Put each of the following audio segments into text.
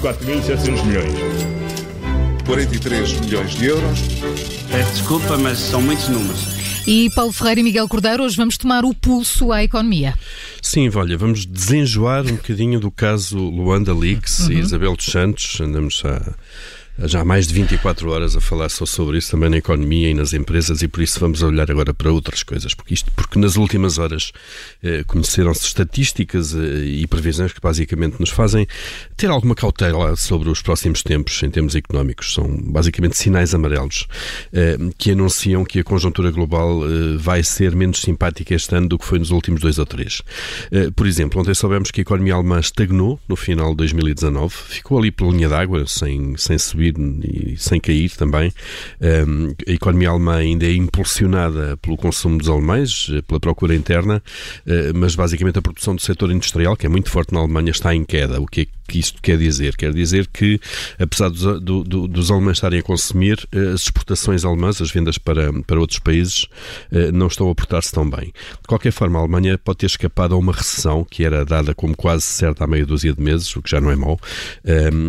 4.700 milhões. 43 milhões de euros. Peço desculpa, mas são muitos números. E Paulo Ferreira e Miguel Cordeiro, hoje vamos tomar o pulso à economia. Sim, olha, vamos desenjoar um bocadinho do caso Luanda Leaks uhum. e Isabel dos Santos. Andamos a já há mais de 24 horas a falar só sobre isso também na economia e nas empresas e por isso vamos olhar agora para outras coisas, porque isto porque nas últimas horas eh, conheceram-se estatísticas eh, e previsões que basicamente nos fazem ter alguma cautela sobre os próximos tempos em termos económicos. São basicamente sinais amarelos eh, que anunciam que a conjuntura global eh, vai ser menos simpática este ano do que foi nos últimos dois ou três. Eh, por exemplo, ontem soubemos que a economia alemã estagnou no final de 2019, ficou ali pela linha d'água sem, sem subir e sem cair também. a economia alemã ainda é impulsionada pelo consumo dos alemães, eh, pela procura interna, eh, mas basicamente a produção do setor industrial, que é muito forte na Alemanha, está em queda. O que é que isto quer dizer? Quer dizer que, apesar dos, do, do, dos alemães estarem a consumir, eh, as exportações alemãs, as vendas para, para outros países, não estão a portar-se tão bem. De qualquer forma, a Alemanha pode ter escapado a uma recessão que era dada como quase certa há meia dúzia de meses, o que já não é mau,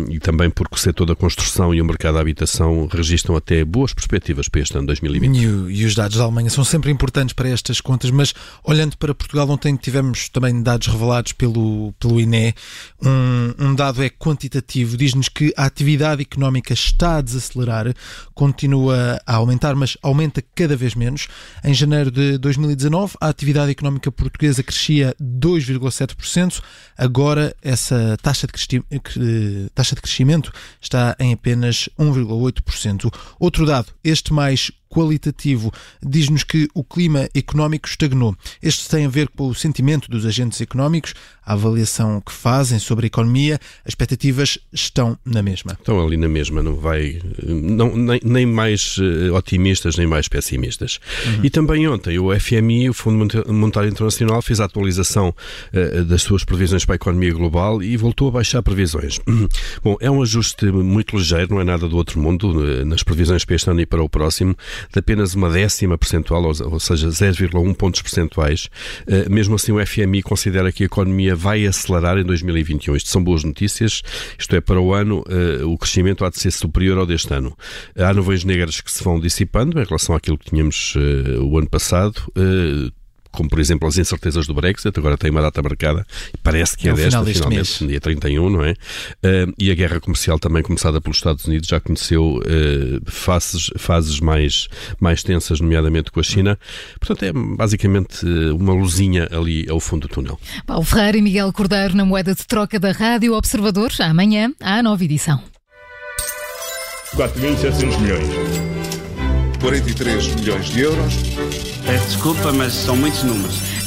e também porque o setor da construção e o mercado da habitação registram até boas perspectivas para este ano 2020. E, e, os dados da Alemanha são sempre importantes para estas contas, mas olhando para Portugal, ontem tivemos também dados revelados pelo, pelo INE. Um, um dado é quantitativo, diz-nos que a atividade económica está a desacelerar, continua a aumentar, mas aumenta cada vez menos. Em janeiro de 2019, a atividade económica portuguesa crescia 2,7%, agora essa taxa de, taxa de crescimento está em apenas 1,8%. Outro dado, este mais qualitativo diz-nos que o clima económico estagnou. Este tem a ver com o sentimento dos agentes económicos, a avaliação que fazem sobre a economia, as expectativas estão na mesma. Estão ali na mesma, não vai não, nem, nem mais eh, otimistas nem mais pessimistas. Uhum. E também ontem o FMI, o Fundo Monetário Internacional, fez a atualização uh, das suas previsões para a economia global e voltou a baixar previsões. Bom, é um ajuste muito ligeiro, não é nada do outro mundo nas previsões para este ano e para o próximo de apenas uma décima percentual, ou seja, 0,1 pontos percentuais. Eh, mesmo assim, o FMI considera que a economia vai acelerar em 2021. Isto são boas notícias, isto é, para o ano eh, o crescimento há de ser superior ao deste ano. Há nuvens negras que se vão dissipando em relação àquilo que tínhamos eh, o ano passado como por exemplo as incertezas do Brexit, agora tem uma data marcada, parece que é, é desta, finalmente, mês. dia 31, não é? Uh, e a guerra comercial também começada pelos Estados Unidos já conheceu uh, fases, fases mais, mais tensas, nomeadamente com a China. Portanto, é basicamente uh, uma luzinha ali ao fundo do túnel. Paulo Ferreira e Miguel Cordeiro na moeda de troca da Rádio Observador. Amanhã a nova edição. 4.700 milhões. 43 milhões de euros. Peço desculpa, mas são muitos números.